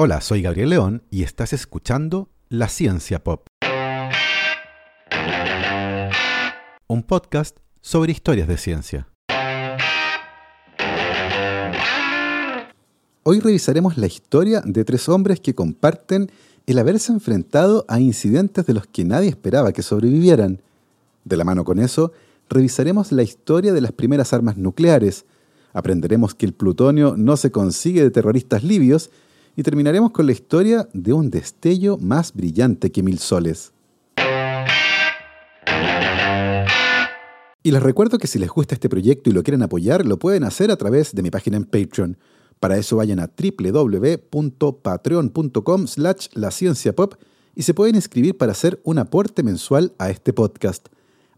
Hola, soy Gabriel León y estás escuchando La Ciencia Pop. Un podcast sobre historias de ciencia. Hoy revisaremos la historia de tres hombres que comparten el haberse enfrentado a incidentes de los que nadie esperaba que sobrevivieran. De la mano con eso, revisaremos la historia de las primeras armas nucleares, aprenderemos que el plutonio no se consigue de terroristas libios y terminaremos con la historia de un destello más brillante que mil soles. Y les recuerdo que si les gusta este proyecto y lo quieren apoyar, lo pueden hacer a través de mi página en Patreon. Para eso vayan a www.patreon.com slash la pop y se pueden inscribir para hacer un aporte mensual a este podcast.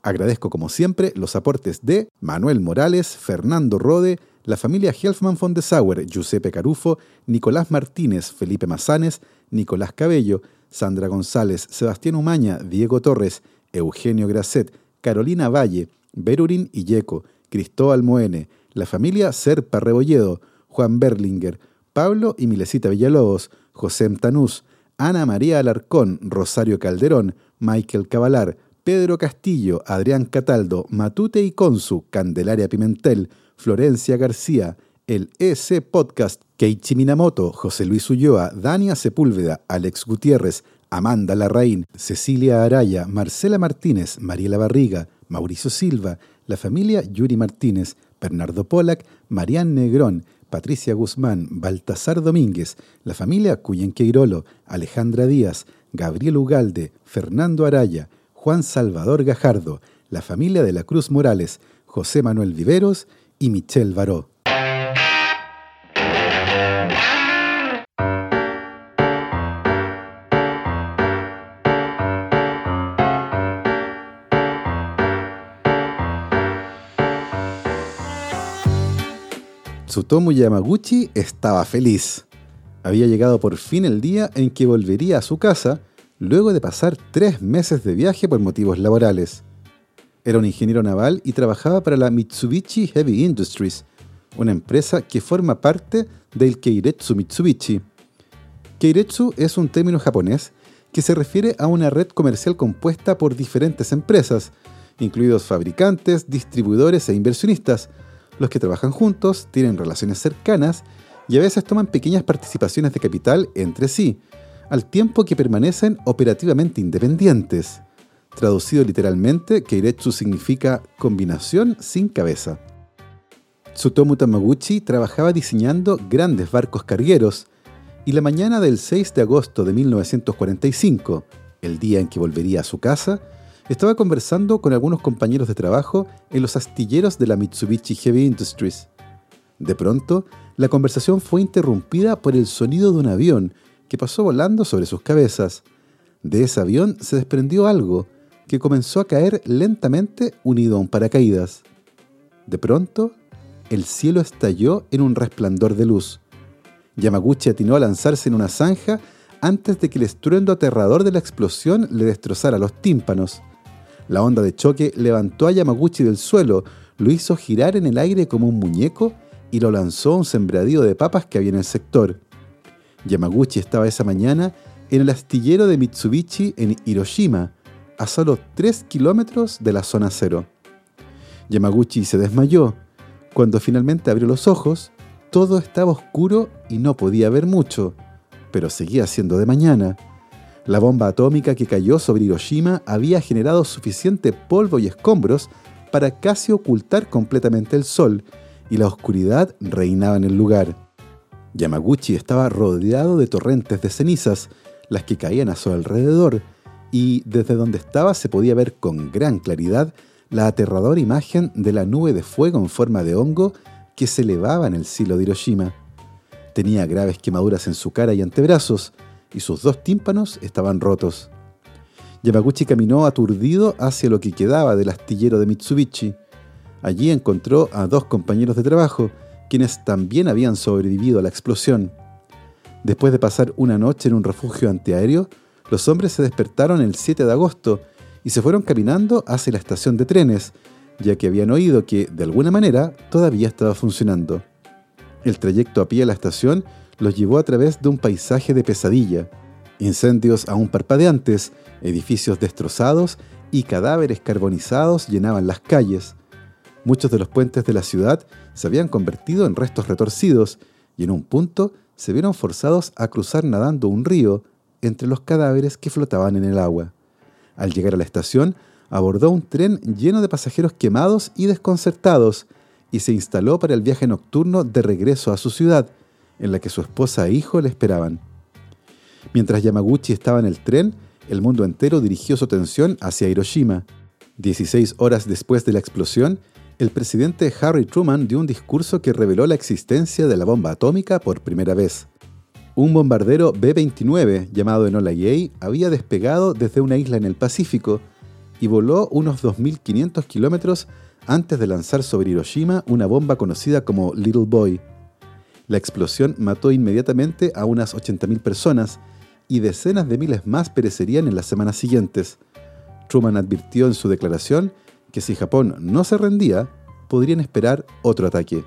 Agradezco como siempre los aportes de Manuel Morales, Fernando Rode, la familia Helfman von de Sauer, Giuseppe Carufo, Nicolás Martínez, Felipe Mazanes, Nicolás Cabello, Sandra González, Sebastián Umaña, Diego Torres, Eugenio Grasset, Carolina Valle, Berurín Illeco, Cristóbal Moene, la familia Serpa Rebolledo, Juan Berlinger, Pablo y Milesita Villalobos, José Tanús, Ana María Alarcón, Rosario Calderón, Michael Cavalar, Pedro Castillo, Adrián Cataldo, Matute y Consu, Candelaria Pimentel, Florencia García, el EC Podcast, Keiichi Minamoto, José Luis Ulloa, Dania Sepúlveda, Alex Gutiérrez, Amanda Larraín, Cecilia Araya, Marcela Martínez, Mariela Barriga, Mauricio Silva, la familia Yuri Martínez, Bernardo Polak, Marian Negrón, Patricia Guzmán, Baltasar Domínguez, la familia Cuyenqueirolo, Alejandra Díaz, Gabriel Ugalde, Fernando Araya, Juan Salvador Gajardo, la familia de la Cruz Morales, José Manuel Viveros y Michelle Baró. Tsutomu Yamaguchi estaba feliz. Había llegado por fin el día en que volvería a su casa luego de pasar tres meses de viaje por motivos laborales. Era un ingeniero naval y trabajaba para la Mitsubishi Heavy Industries, una empresa que forma parte del Keiretsu Mitsubishi. Keiretsu es un término japonés que se refiere a una red comercial compuesta por diferentes empresas, incluidos fabricantes, distribuidores e inversionistas, los que trabajan juntos, tienen relaciones cercanas y a veces toman pequeñas participaciones de capital entre sí, al tiempo que permanecen operativamente independientes. Traducido literalmente, Keiretsu significa combinación sin cabeza. Tsutomu Tamaguchi trabajaba diseñando grandes barcos cargueros y la mañana del 6 de agosto de 1945, el día en que volvería a su casa, estaba conversando con algunos compañeros de trabajo en los astilleros de la Mitsubishi Heavy Industries. De pronto, la conversación fue interrumpida por el sonido de un avión que pasó volando sobre sus cabezas. De ese avión se desprendió algo que comenzó a caer lentamente unido a un paracaídas. De pronto, el cielo estalló en un resplandor de luz. Yamaguchi atinó a lanzarse en una zanja antes de que el estruendo aterrador de la explosión le destrozara los tímpanos. La onda de choque levantó a Yamaguchi del suelo, lo hizo girar en el aire como un muñeco y lo lanzó a un sembradío de papas que había en el sector. Yamaguchi estaba esa mañana en el astillero de Mitsubishi en Hiroshima, a solo 3 kilómetros de la zona cero. Yamaguchi se desmayó. Cuando finalmente abrió los ojos, todo estaba oscuro y no podía ver mucho, pero seguía siendo de mañana. La bomba atómica que cayó sobre Hiroshima había generado suficiente polvo y escombros para casi ocultar completamente el sol, y la oscuridad reinaba en el lugar. Yamaguchi estaba rodeado de torrentes de cenizas, las que caían a su alrededor, y desde donde estaba se podía ver con gran claridad la aterradora imagen de la nube de fuego en forma de hongo que se elevaba en el cielo de Hiroshima. Tenía graves quemaduras en su cara y antebrazos, y sus dos tímpanos estaban rotos. Yamaguchi caminó aturdido hacia lo que quedaba del astillero de Mitsubishi. Allí encontró a dos compañeros de trabajo, quienes también habían sobrevivido a la explosión. Después de pasar una noche en un refugio antiaéreo, los hombres se despertaron el 7 de agosto y se fueron caminando hacia la estación de trenes, ya que habían oído que, de alguna manera, todavía estaba funcionando. El trayecto a pie a la estación los llevó a través de un paisaje de pesadilla, incendios aún parpadeantes, edificios destrozados y cadáveres carbonizados llenaban las calles. Muchos de los puentes de la ciudad se habían convertido en restos retorcidos y en un punto se vieron forzados a cruzar nadando un río entre los cadáveres que flotaban en el agua. Al llegar a la estación, abordó un tren lleno de pasajeros quemados y desconcertados y se instaló para el viaje nocturno de regreso a su ciudad, en la que su esposa e hijo le esperaban. Mientras Yamaguchi estaba en el tren, el mundo entero dirigió su atención hacia Hiroshima. Dieciséis horas después de la explosión, el presidente Harry Truman dio un discurso que reveló la existencia de la bomba atómica por primera vez. Un bombardero B-29 llamado Enola Gay había despegado desde una isla en el Pacífico y voló unos 2.500 kilómetros antes de lanzar sobre Hiroshima una bomba conocida como Little Boy. La explosión mató inmediatamente a unas 80.000 personas y decenas de miles más perecerían en las semanas siguientes. Truman advirtió en su declaración que si Japón no se rendía, podrían esperar otro ataque.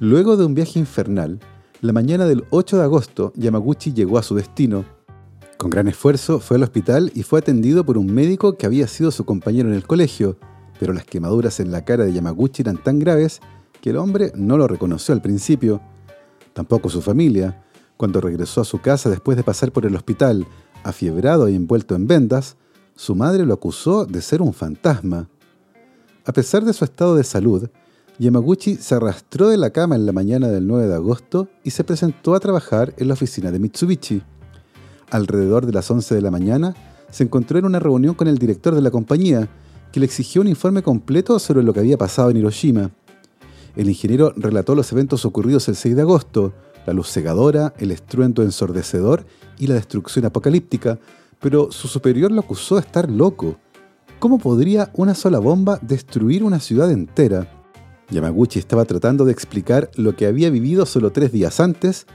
Luego de un viaje infernal, la mañana del 8 de agosto, Yamaguchi llegó a su destino. Con gran esfuerzo fue al hospital y fue atendido por un médico que había sido su compañero en el colegio, pero las quemaduras en la cara de Yamaguchi eran tan graves que el hombre no lo reconoció al principio, tampoco su familia. Cuando regresó a su casa después de pasar por el hospital, afiebrado y envuelto en vendas, su madre lo acusó de ser un fantasma. A pesar de su estado de salud, Yamaguchi se arrastró de la cama en la mañana del 9 de agosto y se presentó a trabajar en la oficina de Mitsubishi. Alrededor de las 11 de la mañana, se encontró en una reunión con el director de la compañía, que le exigió un informe completo sobre lo que había pasado en Hiroshima. El ingeniero relató los eventos ocurridos el 6 de agosto, la luz cegadora, el estruendo ensordecedor y la destrucción apocalíptica, pero su superior lo acusó de estar loco. ¿Cómo podría una sola bomba destruir una ciudad entera? Yamaguchi estaba tratando de explicar lo que había vivido solo tres días antes,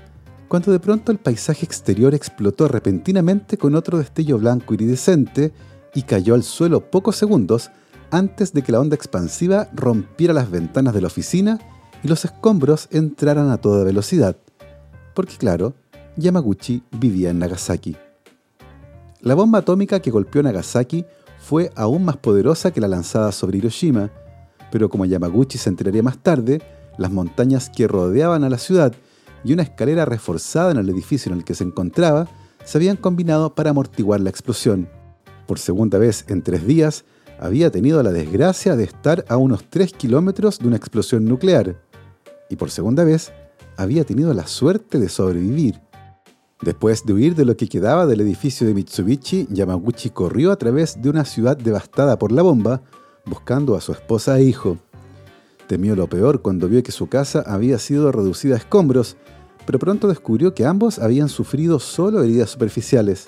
cuando de pronto el paisaje exterior explotó repentinamente con otro destello blanco iridescente y cayó al suelo pocos segundos antes de que la onda expansiva rompiera las ventanas de la oficina y los escombros entraran a toda velocidad. Porque claro, Yamaguchi vivía en Nagasaki. La bomba atómica que golpeó Nagasaki fue aún más poderosa que la lanzada sobre Hiroshima, pero como Yamaguchi se enteraría más tarde, las montañas que rodeaban a la ciudad y una escalera reforzada en el edificio en el que se encontraba se habían combinado para amortiguar la explosión. Por segunda vez en tres días, había tenido la desgracia de estar a unos 3 kilómetros de una explosión nuclear. Y por segunda vez, había tenido la suerte de sobrevivir. Después de huir de lo que quedaba del edificio de Mitsubishi, Yamaguchi corrió a través de una ciudad devastada por la bomba, buscando a su esposa e hijo. Temió lo peor cuando vio que su casa había sido reducida a escombros, pero pronto descubrió que ambos habían sufrido solo heridas superficiales.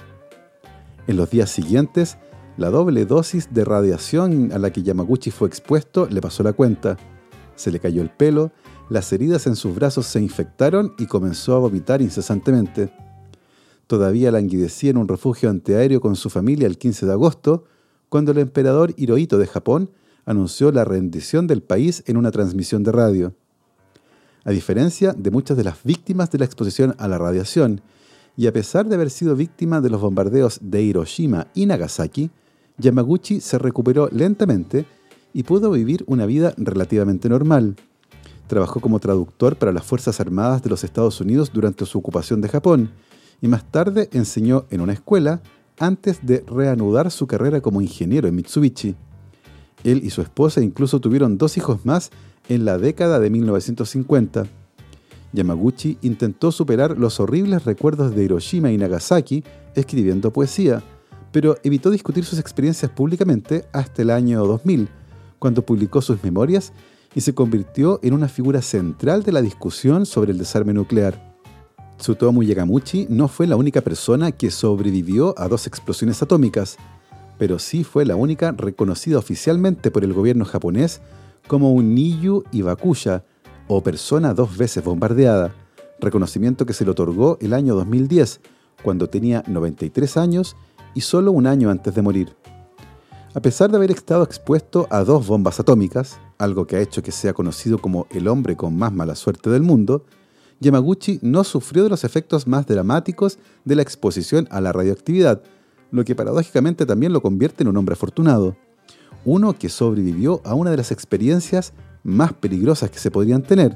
En los días siguientes, la doble dosis de radiación a la que Yamaguchi fue expuesto le pasó la cuenta. Se le cayó el pelo, las heridas en sus brazos se infectaron y comenzó a vomitar incesantemente. Todavía languidecía en un refugio antiaéreo con su familia el 15 de agosto, cuando el emperador Hirohito de Japón anunció la rendición del país en una transmisión de radio. A diferencia de muchas de las víctimas de la exposición a la radiación, y a pesar de haber sido víctima de los bombardeos de Hiroshima y Nagasaki, Yamaguchi se recuperó lentamente y pudo vivir una vida relativamente normal. Trabajó como traductor para las Fuerzas Armadas de los Estados Unidos durante su ocupación de Japón y más tarde enseñó en una escuela antes de reanudar su carrera como ingeniero en Mitsubishi. Él y su esposa incluso tuvieron dos hijos más en la década de 1950. Yamaguchi intentó superar los horribles recuerdos de Hiroshima y Nagasaki escribiendo poesía, pero evitó discutir sus experiencias públicamente hasta el año 2000, cuando publicó sus memorias y se convirtió en una figura central de la discusión sobre el desarme nuclear. Tsutomu Yagamuchi no fue la única persona que sobrevivió a dos explosiones atómicas, pero sí fue la única reconocida oficialmente por el gobierno japonés como un Niyu Ibakuya, o persona dos veces bombardeada, reconocimiento que se le otorgó el año 2010, cuando tenía 93 años y solo un año antes de morir. A pesar de haber estado expuesto a dos bombas atómicas, algo que ha hecho que sea conocido como el hombre con más mala suerte del mundo, Yamaguchi no sufrió de los efectos más dramáticos de la exposición a la radioactividad, lo que paradójicamente también lo convierte en un hombre afortunado. Uno que sobrevivió a una de las experiencias más peligrosas que se podrían tener.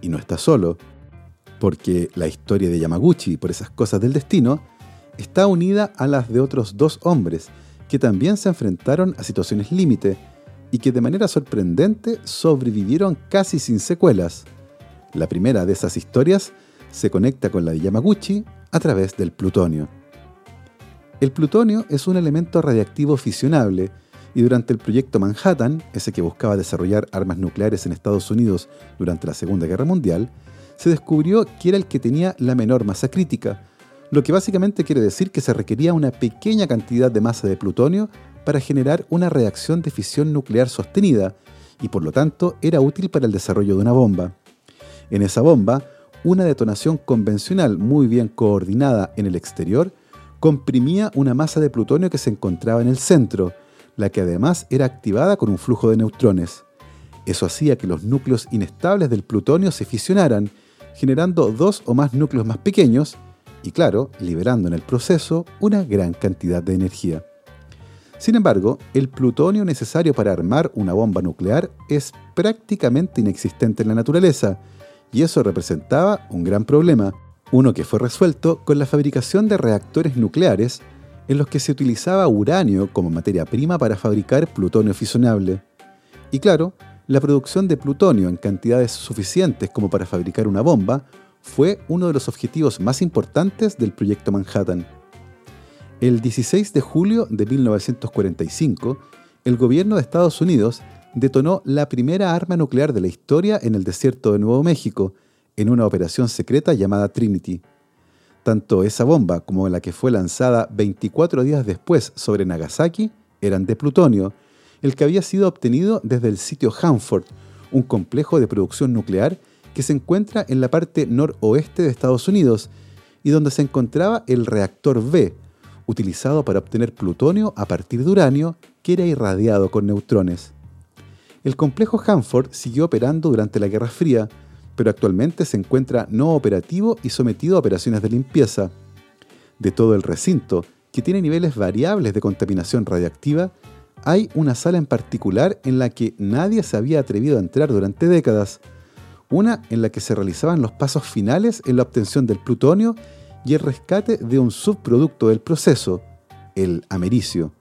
Y no está solo, porque la historia de Yamaguchi, por esas cosas del destino, está unida a las de otros dos hombres que también se enfrentaron a situaciones límite y que de manera sorprendente sobrevivieron casi sin secuelas. La primera de esas historias se conecta con la de Yamaguchi a través del plutonio. El plutonio es un elemento radiactivo fisionable y durante el proyecto Manhattan, ese que buscaba desarrollar armas nucleares en Estados Unidos durante la Segunda Guerra Mundial, se descubrió que era el que tenía la menor masa crítica, lo que básicamente quiere decir que se requería una pequeña cantidad de masa de plutonio para generar una reacción de fisión nuclear sostenida, y por lo tanto era útil para el desarrollo de una bomba. En esa bomba, una detonación convencional muy bien coordinada en el exterior comprimía una masa de plutonio que se encontraba en el centro, la que además era activada con un flujo de neutrones. Eso hacía que los núcleos inestables del plutonio se fisionaran, generando dos o más núcleos más pequeños y, claro, liberando en el proceso una gran cantidad de energía. Sin embargo, el plutonio necesario para armar una bomba nuclear es prácticamente inexistente en la naturaleza, y eso representaba un gran problema, uno que fue resuelto con la fabricación de reactores nucleares en los que se utilizaba uranio como materia prima para fabricar plutonio fisionable. Y claro, la producción de plutonio en cantidades suficientes como para fabricar una bomba fue uno de los objetivos más importantes del proyecto Manhattan. El 16 de julio de 1945, el gobierno de Estados Unidos detonó la primera arma nuclear de la historia en el desierto de Nuevo México, en una operación secreta llamada Trinity. Tanto esa bomba como la que fue lanzada 24 días después sobre Nagasaki eran de plutonio, el que había sido obtenido desde el sitio Hanford, un complejo de producción nuclear que se encuentra en la parte noroeste de Estados Unidos y donde se encontraba el reactor B, utilizado para obtener plutonio a partir de uranio que era irradiado con neutrones. El complejo Hanford siguió operando durante la Guerra Fría, pero actualmente se encuentra no operativo y sometido a operaciones de limpieza. De todo el recinto, que tiene niveles variables de contaminación radiactiva, hay una sala en particular en la que nadie se había atrevido a entrar durante décadas, una en la que se realizaban los pasos finales en la obtención del plutonio y el rescate de un subproducto del proceso, el americio.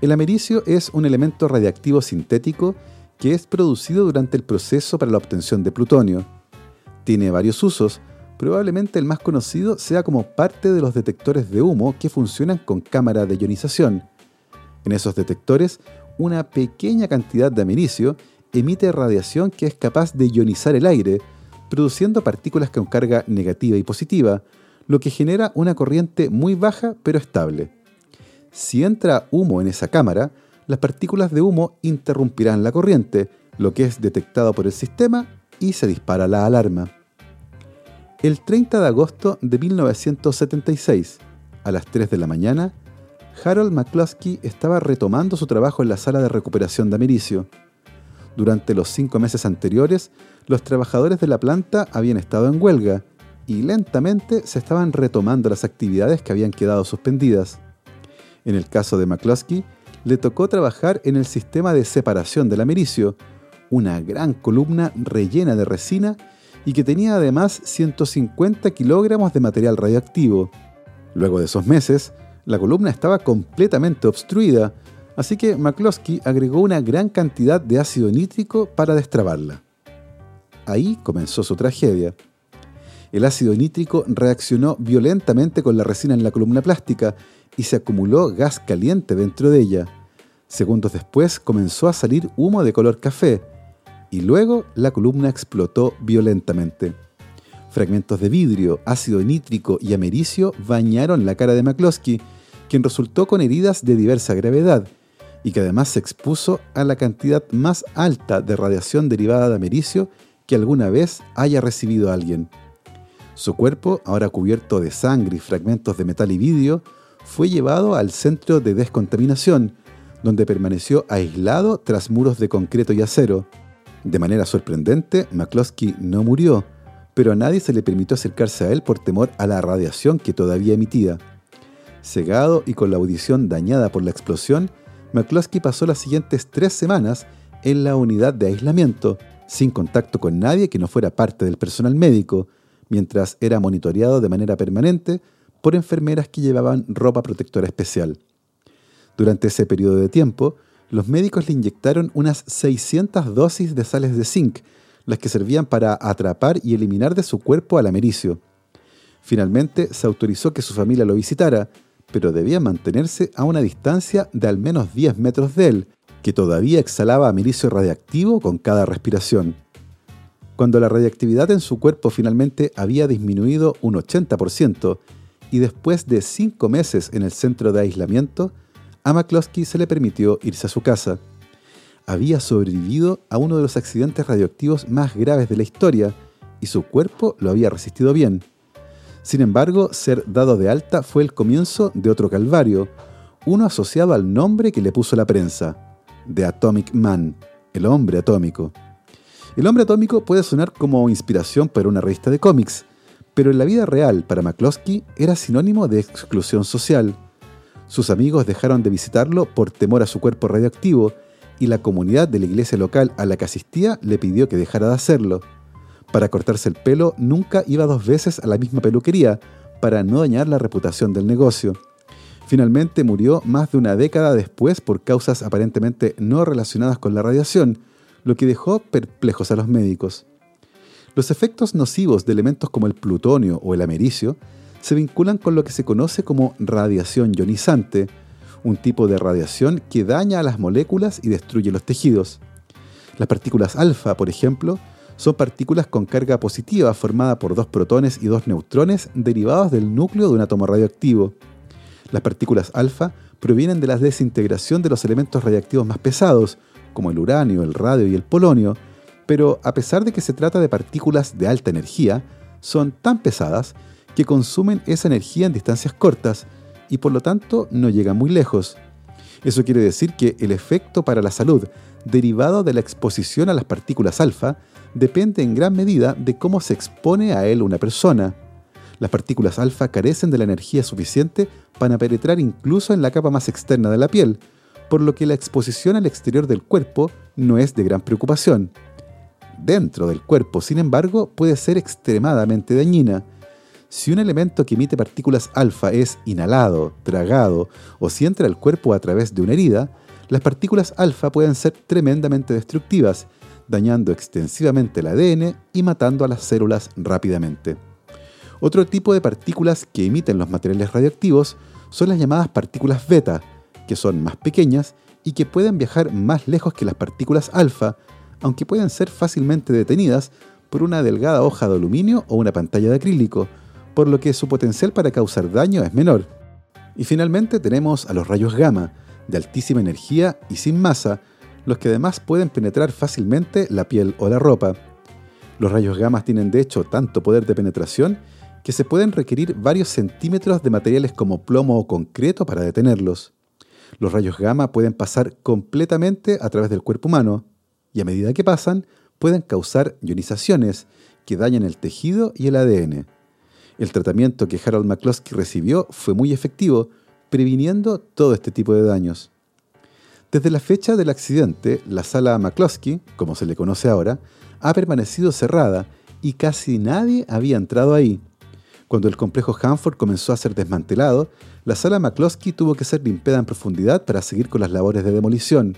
El americio es un elemento radiactivo sintético que es producido durante el proceso para la obtención de plutonio. Tiene varios usos, probablemente el más conocido sea como parte de los detectores de humo que funcionan con cámara de ionización. En esos detectores, una pequeña cantidad de americio emite radiación que es capaz de ionizar el aire, produciendo partículas con carga negativa y positiva, lo que genera una corriente muy baja pero estable. Si entra humo en esa cámara, las partículas de humo interrumpirán la corriente, lo que es detectado por el sistema y se dispara la alarma. El 30 de agosto de 1976, a las 3 de la mañana, Harold McCluskey estaba retomando su trabajo en la sala de recuperación de americio. Durante los cinco meses anteriores, los trabajadores de la planta habían estado en huelga y lentamente se estaban retomando las actividades que habían quedado suspendidas. En el caso de McCloskey, le tocó trabajar en el sistema de separación del americio, una gran columna rellena de resina y que tenía además 150 kilogramos de material radioactivo. Luego de esos meses, la columna estaba completamente obstruida, así que McCloskey agregó una gran cantidad de ácido nítrico para destrabarla. Ahí comenzó su tragedia. El ácido nítrico reaccionó violentamente con la resina en la columna plástica y se acumuló gas caliente dentro de ella. Segundos después comenzó a salir humo de color café y luego la columna explotó violentamente. Fragmentos de vidrio, ácido nítrico y americio bañaron la cara de McCloskey, quien resultó con heridas de diversa gravedad y que además se expuso a la cantidad más alta de radiación derivada de americio que alguna vez haya recibido alguien. Su cuerpo, ahora cubierto de sangre y fragmentos de metal y vidrio, fue llevado al centro de descontaminación, donde permaneció aislado tras muros de concreto y acero. De manera sorprendente, McCloskey no murió, pero a nadie se le permitió acercarse a él por temor a la radiación que todavía emitía. Cegado y con la audición dañada por la explosión, McCloskey pasó las siguientes tres semanas en la unidad de aislamiento, sin contacto con nadie que no fuera parte del personal médico, mientras era monitoreado de manera permanente por enfermeras que llevaban ropa protectora especial. Durante ese periodo de tiempo, los médicos le inyectaron unas 600 dosis de sales de zinc, las que servían para atrapar y eliminar de su cuerpo al americio. Finalmente, se autorizó que su familia lo visitara, pero debía mantenerse a una distancia de al menos 10 metros de él, que todavía exhalaba americio radiactivo con cada respiración. Cuando la radiactividad en su cuerpo finalmente había disminuido un 80%, y después de cinco meses en el centro de aislamiento, a McCloskey se le permitió irse a su casa había sobrevivido a uno de los accidentes radioactivos más graves de la historia y su cuerpo lo había resistido bien. Sin embargo, ser dado de alta fue el comienzo de otro calvario, uno asociado al nombre que le puso la prensa, The Atomic Man, el hombre atómico. El hombre atómico puede sonar como inspiración para una revista de cómics, pero en la vida real para McCloskey era sinónimo de exclusión social. Sus amigos dejaron de visitarlo por temor a su cuerpo radioactivo y la comunidad de la iglesia local a la que asistía le pidió que dejara de hacerlo. Para cortarse el pelo nunca iba dos veces a la misma peluquería para no dañar la reputación del negocio. Finalmente murió más de una década después por causas aparentemente no relacionadas con la radiación, lo que dejó perplejos a los médicos. Los efectos nocivos de elementos como el plutonio o el americio se vinculan con lo que se conoce como radiación ionizante, un tipo de radiación que daña a las moléculas y destruye los tejidos. Las partículas alfa, por ejemplo, son partículas con carga positiva formada por dos protones y dos neutrones derivados del núcleo de un átomo radioactivo. Las partículas alfa provienen de la desintegración de los elementos radiactivos más pesados, como el uranio, el radio y el polonio, pero a pesar de que se trata de partículas de alta energía, son tan pesadas que consumen esa energía en distancias cortas, y por lo tanto no llega muy lejos. Eso quiere decir que el efecto para la salud derivado de la exposición a las partículas alfa depende en gran medida de cómo se expone a él una persona. Las partículas alfa carecen de la energía suficiente para penetrar incluso en la capa más externa de la piel, por lo que la exposición al exterior del cuerpo no es de gran preocupación. Dentro del cuerpo, sin embargo, puede ser extremadamente dañina, si un elemento que emite partículas alfa es inhalado, tragado o si entra al cuerpo a través de una herida, las partículas alfa pueden ser tremendamente destructivas, dañando extensivamente el ADN y matando a las células rápidamente. Otro tipo de partículas que emiten los materiales radioactivos son las llamadas partículas beta, que son más pequeñas y que pueden viajar más lejos que las partículas alfa, aunque pueden ser fácilmente detenidas por una delgada hoja de aluminio o una pantalla de acrílico, por lo que su potencial para causar daño es menor. Y finalmente tenemos a los rayos gamma, de altísima energía y sin masa, los que además pueden penetrar fácilmente la piel o la ropa. Los rayos gamma tienen de hecho tanto poder de penetración que se pueden requerir varios centímetros de materiales como plomo o concreto para detenerlos. Los rayos gamma pueden pasar completamente a través del cuerpo humano y a medida que pasan pueden causar ionizaciones que dañan el tejido y el ADN. El tratamiento que Harold McCloskey recibió fue muy efectivo, previniendo todo este tipo de daños. Desde la fecha del accidente, la sala McCloskey, como se le conoce ahora, ha permanecido cerrada y casi nadie había entrado ahí. Cuando el complejo Hanford comenzó a ser desmantelado, la sala McCloskey tuvo que ser limpiada en profundidad para seguir con las labores de demolición.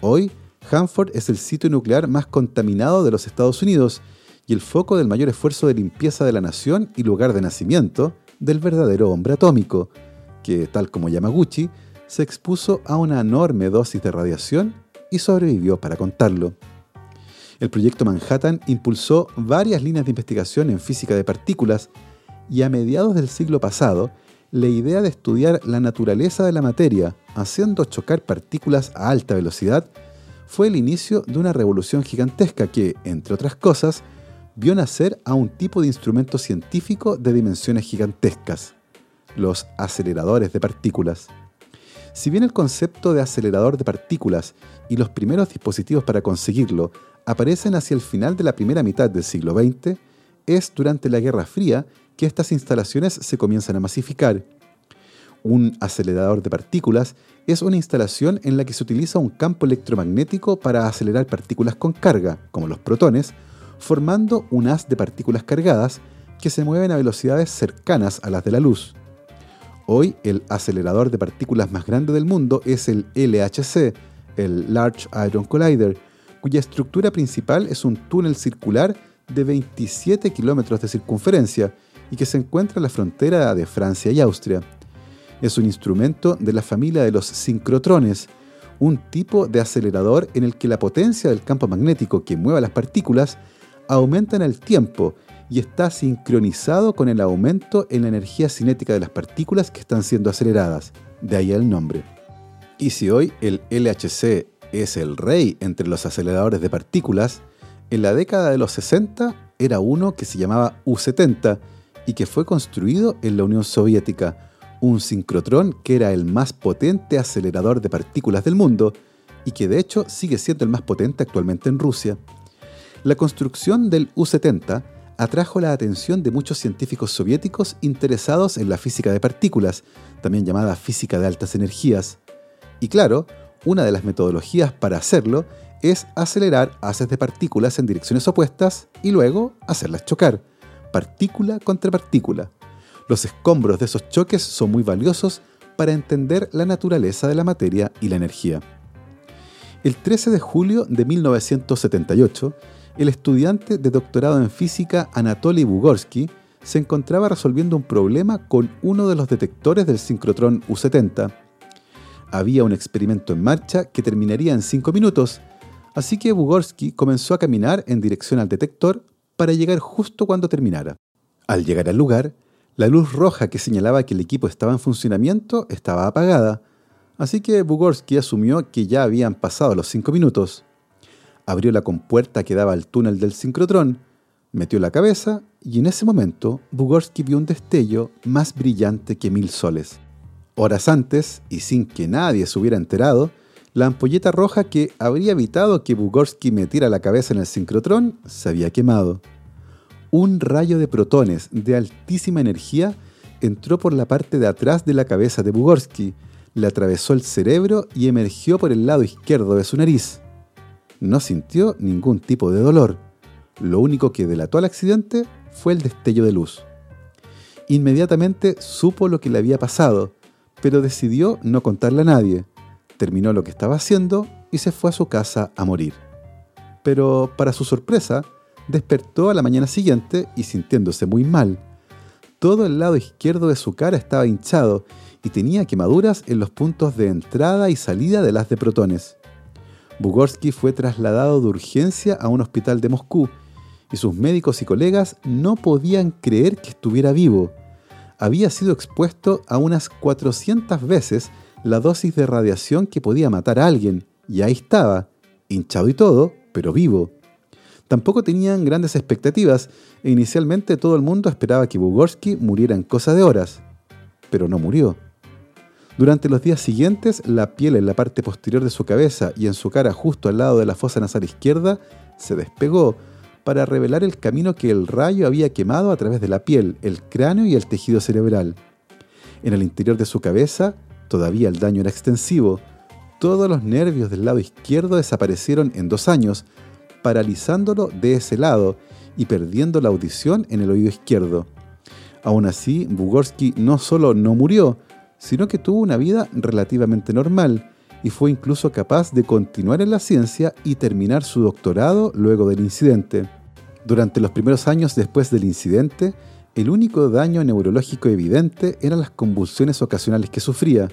Hoy, Hanford es el sitio nuclear más contaminado de los Estados Unidos y el foco del mayor esfuerzo de limpieza de la nación y lugar de nacimiento del verdadero hombre atómico, que, tal como Yamaguchi, se expuso a una enorme dosis de radiación y sobrevivió para contarlo. El proyecto Manhattan impulsó varias líneas de investigación en física de partículas y a mediados del siglo pasado, la idea de estudiar la naturaleza de la materia haciendo chocar partículas a alta velocidad fue el inicio de una revolución gigantesca que, entre otras cosas, vio nacer a un tipo de instrumento científico de dimensiones gigantescas, los aceleradores de partículas. Si bien el concepto de acelerador de partículas y los primeros dispositivos para conseguirlo aparecen hacia el final de la primera mitad del siglo XX, es durante la Guerra Fría que estas instalaciones se comienzan a masificar. Un acelerador de partículas es una instalación en la que se utiliza un campo electromagnético para acelerar partículas con carga, como los protones, formando un haz de partículas cargadas que se mueven a velocidades cercanas a las de la luz. Hoy el acelerador de partículas más grande del mundo es el LHC, el Large Hadron Collider, cuya estructura principal es un túnel circular de 27 kilómetros de circunferencia y que se encuentra en la frontera de Francia y Austria. Es un instrumento de la familia de los sincrotrones, un tipo de acelerador en el que la potencia del campo magnético que mueve las partículas aumenta en el tiempo y está sincronizado con el aumento en la energía cinética de las partículas que están siendo aceleradas, de ahí el nombre. Y si hoy el LHC es el rey entre los aceleradores de partículas, en la década de los 60 era uno que se llamaba U-70 y que fue construido en la Unión Soviética, un sincrotrón que era el más potente acelerador de partículas del mundo y que de hecho sigue siendo el más potente actualmente en Rusia. La construcción del U-70 atrajo la atención de muchos científicos soviéticos interesados en la física de partículas, también llamada física de altas energías. Y claro, una de las metodologías para hacerlo es acelerar haces de partículas en direcciones opuestas y luego hacerlas chocar, partícula contra partícula. Los escombros de esos choques son muy valiosos para entender la naturaleza de la materia y la energía. El 13 de julio de 1978, el estudiante de doctorado en física Anatoly Bugorsky se encontraba resolviendo un problema con uno de los detectores del sincrotrón U-70. Había un experimento en marcha que terminaría en 5 minutos, así que Bugorsky comenzó a caminar en dirección al detector para llegar justo cuando terminara. Al llegar al lugar, la luz roja que señalaba que el equipo estaba en funcionamiento estaba apagada, así que Bugorsky asumió que ya habían pasado los 5 minutos abrió la compuerta que daba al túnel del sincrotrón, metió la cabeza y en ese momento Bugorsky vio un destello más brillante que mil soles. Horas antes, y sin que nadie se hubiera enterado, la ampolleta roja que habría evitado que Bugorsky metiera la cabeza en el sincrotrón se había quemado. Un rayo de protones de altísima energía entró por la parte de atrás de la cabeza de Bugorsky, le atravesó el cerebro y emergió por el lado izquierdo de su nariz no sintió ningún tipo de dolor. Lo único que delató al accidente fue el destello de luz. Inmediatamente supo lo que le había pasado, pero decidió no contarle a nadie. Terminó lo que estaba haciendo y se fue a su casa a morir. Pero, para su sorpresa, despertó a la mañana siguiente y sintiéndose muy mal. Todo el lado izquierdo de su cara estaba hinchado y tenía quemaduras en los puntos de entrada y salida de las de protones. Bugorsky fue trasladado de urgencia a un hospital de Moscú y sus médicos y colegas no podían creer que estuviera vivo. Había sido expuesto a unas 400 veces la dosis de radiación que podía matar a alguien, y ahí estaba, hinchado y todo, pero vivo. Tampoco tenían grandes expectativas e inicialmente todo el mundo esperaba que Bugorsky muriera en cosa de horas, pero no murió. Durante los días siguientes, la piel en la parte posterior de su cabeza y en su cara justo al lado de la fosa nasal izquierda se despegó para revelar el camino que el rayo había quemado a través de la piel, el cráneo y el tejido cerebral. En el interior de su cabeza, todavía el daño era extensivo. Todos los nervios del lado izquierdo desaparecieron en dos años, paralizándolo de ese lado y perdiendo la audición en el oído izquierdo. Aún así, Bugorsky no solo no murió, sino que tuvo una vida relativamente normal y fue incluso capaz de continuar en la ciencia y terminar su doctorado luego del incidente. Durante los primeros años después del incidente, el único daño neurológico evidente eran las convulsiones ocasionales que sufría.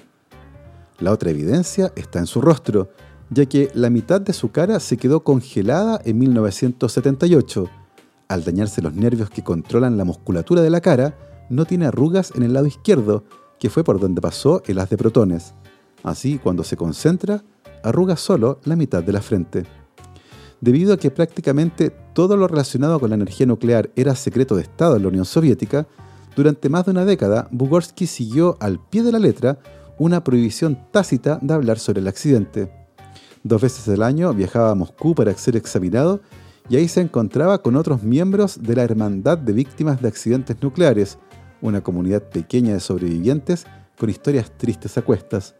La otra evidencia está en su rostro, ya que la mitad de su cara se quedó congelada en 1978. Al dañarse los nervios que controlan la musculatura de la cara, no tiene arrugas en el lado izquierdo, que fue por donde pasó el haz de protones. Así, cuando se concentra, arruga solo la mitad de la frente. Debido a que prácticamente todo lo relacionado con la energía nuclear era secreto de Estado en la Unión Soviética, durante más de una década, Bugorsky siguió al pie de la letra una prohibición tácita de hablar sobre el accidente. Dos veces al año viajaba a Moscú para ser examinado y ahí se encontraba con otros miembros de la Hermandad de Víctimas de Accidentes Nucleares, una comunidad pequeña de sobrevivientes con historias tristes a cuestas.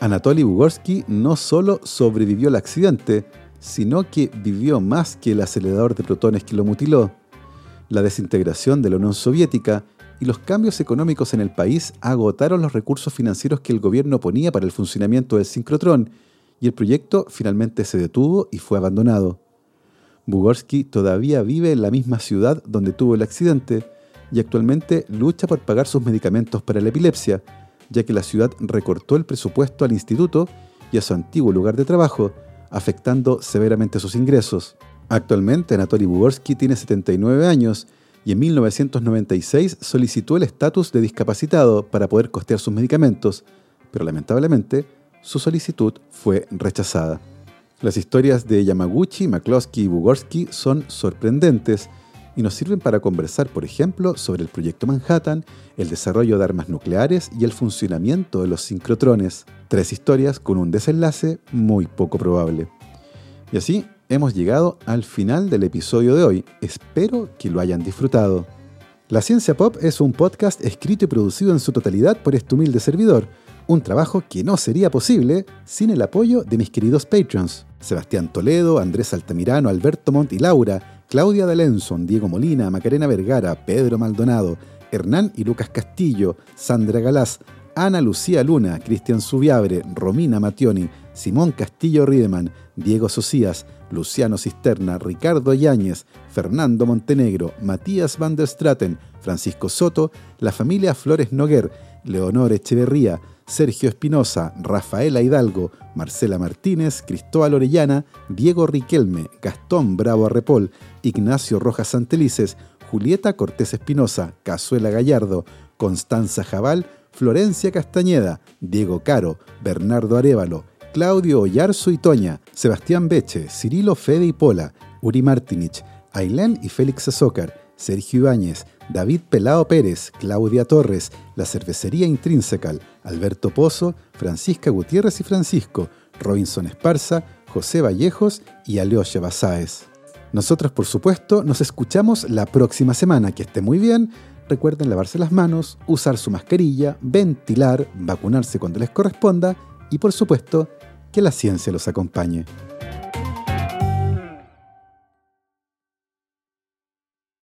Anatoly Bugorsky no solo sobrevivió al accidente, sino que vivió más que el acelerador de protones que lo mutiló. La desintegración de la Unión Soviética y los cambios económicos en el país agotaron los recursos financieros que el gobierno ponía para el funcionamiento del sincrotrón y el proyecto finalmente se detuvo y fue abandonado. Bugorsky todavía vive en la misma ciudad donde tuvo el accidente y actualmente lucha por pagar sus medicamentos para la epilepsia, ya que la ciudad recortó el presupuesto al instituto y a su antiguo lugar de trabajo, afectando severamente sus ingresos. Actualmente Anatoly Bugorsky tiene 79 años y en 1996 solicitó el estatus de discapacitado para poder costear sus medicamentos, pero lamentablemente su solicitud fue rechazada. Las historias de Yamaguchi, McCloskey y Bugorsky son sorprendentes y nos sirven para conversar, por ejemplo, sobre el proyecto Manhattan, el desarrollo de armas nucleares y el funcionamiento de los sincrotrones. Tres historias con un desenlace muy poco probable. Y así hemos llegado al final del episodio de hoy. Espero que lo hayan disfrutado. La Ciencia Pop es un podcast escrito y producido en su totalidad por este humilde servidor, un trabajo que no sería posible sin el apoyo de mis queridos patrons. Sebastián Toledo, Andrés Altamirano, Alberto Montt y Laura, Claudia D'Alenson, Diego Molina, Macarena Vergara, Pedro Maldonado, Hernán y Lucas Castillo, Sandra Galás, Ana Lucía Luna, Cristian Subiabre, Romina Mationi, Simón Castillo Riedemann, Diego Socias, Luciano Cisterna, Ricardo Yáñez, Fernando Montenegro, Matías van der Straten, Francisco Soto, la familia Flores Noguer, Leonor Echeverría, Sergio Espinosa, Rafaela Hidalgo, Marcela Martínez, Cristóbal Orellana, Diego Riquelme, Gastón Bravo Arrepol, Ignacio Rojas Santelices, Julieta Cortés Espinosa, Cazuela Gallardo, Constanza Jabal, Florencia Castañeda, Diego Caro, Bernardo Arevalo, Claudio Oyarzo y Toña, Sebastián Beche, Cirilo Fede y Pola, Uri Martinich, Ailén y Félix Azócar, Sergio Ibáñez, David Pelao Pérez, Claudia Torres, La Cervecería Intrinsecal, Alberto Pozo, Francisca Gutiérrez y Francisco, Robinson Esparza, José Vallejos y Aleosha Basáez. Nosotros, por supuesto, nos escuchamos la próxima semana. Que esté muy bien. Recuerden lavarse las manos, usar su mascarilla, ventilar, vacunarse cuando les corresponda y, por supuesto, que la ciencia los acompañe.